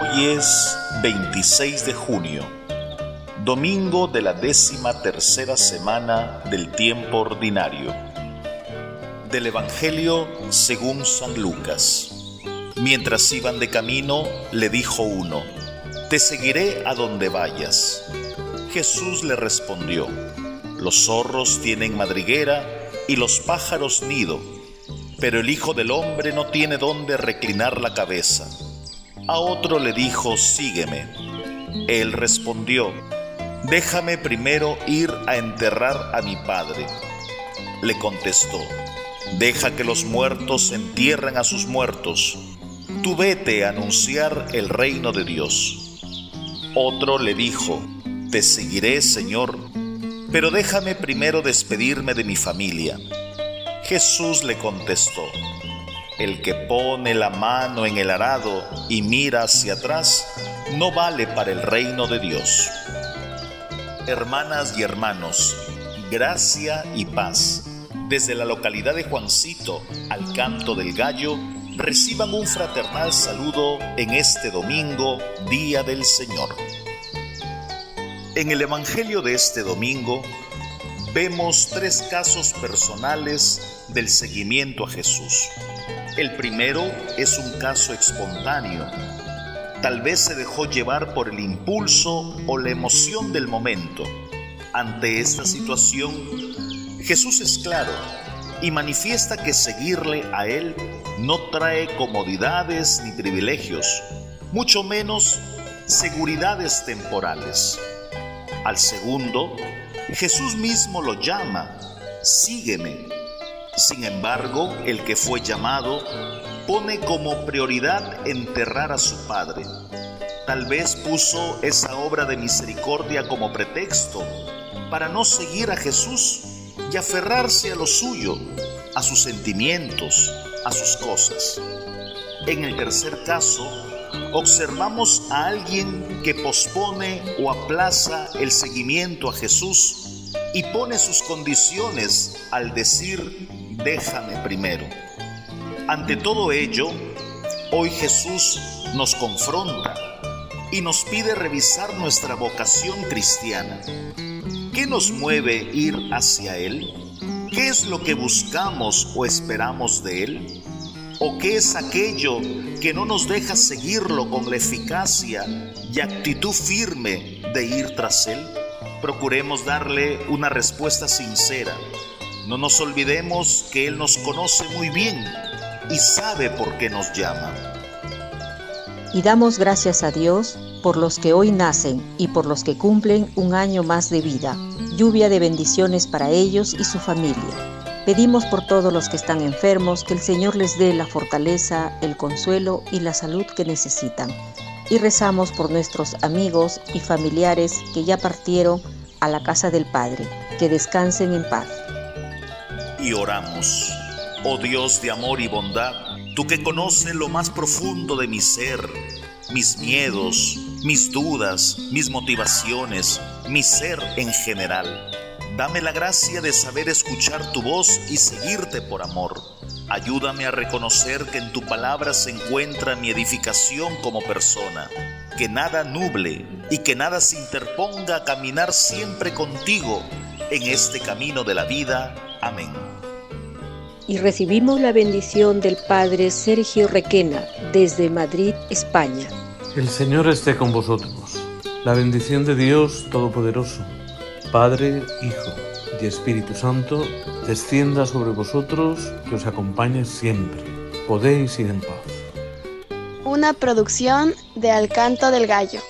Hoy es 26 de junio, domingo de la décima tercera semana del tiempo ordinario. Del Evangelio según San Lucas. Mientras iban de camino, le dijo uno, Te seguiré a donde vayas. Jesús le respondió, Los zorros tienen madriguera y los pájaros nido, pero el Hijo del Hombre no tiene dónde reclinar la cabeza. A otro le dijo, sígueme. Él respondió, déjame primero ir a enterrar a mi padre. Le contestó, deja que los muertos entierren a sus muertos. Tú vete a anunciar el reino de Dios. Otro le dijo, te seguiré, Señor, pero déjame primero despedirme de mi familia. Jesús le contestó, el que pone la mano en el arado y mira hacia atrás no vale para el reino de Dios. Hermanas y hermanos, gracia y paz. Desde la localidad de Juancito al canto del gallo, reciban un fraternal saludo en este domingo, Día del Señor. En el Evangelio de este domingo vemos tres casos personales del seguimiento a Jesús. El primero es un caso espontáneo. Tal vez se dejó llevar por el impulso o la emoción del momento. Ante esta situación, Jesús es claro y manifiesta que seguirle a Él no trae comodidades ni privilegios, mucho menos seguridades temporales. Al segundo, Jesús mismo lo llama, sígueme sin embargo, el que fue llamado pone como prioridad enterrar a su padre. Tal vez puso esa obra de misericordia como pretexto para no seguir a Jesús y aferrarse a lo suyo, a sus sentimientos, a sus cosas. En el tercer caso, observamos a alguien que pospone o aplaza el seguimiento a Jesús y pone sus condiciones al decir déjame primero. Ante todo ello, hoy Jesús nos confronta y nos pide revisar nuestra vocación cristiana. ¿Qué nos mueve ir hacia Él? ¿Qué es lo que buscamos o esperamos de Él? ¿O qué es aquello que no nos deja seguirlo con la eficacia y actitud firme de ir tras Él? Procuremos darle una respuesta sincera no nos olvidemos que Él nos conoce muy bien y sabe por qué nos llama. Y damos gracias a Dios por los que hoy nacen y por los que cumplen un año más de vida. Lluvia de bendiciones para ellos y su familia. Pedimos por todos los que están enfermos que el Señor les dé la fortaleza, el consuelo y la salud que necesitan. Y rezamos por nuestros amigos y familiares que ya partieron a la casa del Padre. Que descansen en paz oramos. Oh Dios de amor y bondad, tú que conoces lo más profundo de mi ser, mis miedos, mis dudas, mis motivaciones, mi ser en general. Dame la gracia de saber escuchar tu voz y seguirte por amor. Ayúdame a reconocer que en tu palabra se encuentra mi edificación como persona, que nada nuble y que nada se interponga a caminar siempre contigo en este camino de la vida. Amén y recibimos la bendición del Padre Sergio Requena desde Madrid, España. El Señor esté con vosotros. La bendición de Dios Todopoderoso, Padre, Hijo y Espíritu Santo, descienda sobre vosotros y os acompañe siempre. Podéis ir en paz. Una producción de Alcanto del Gallo.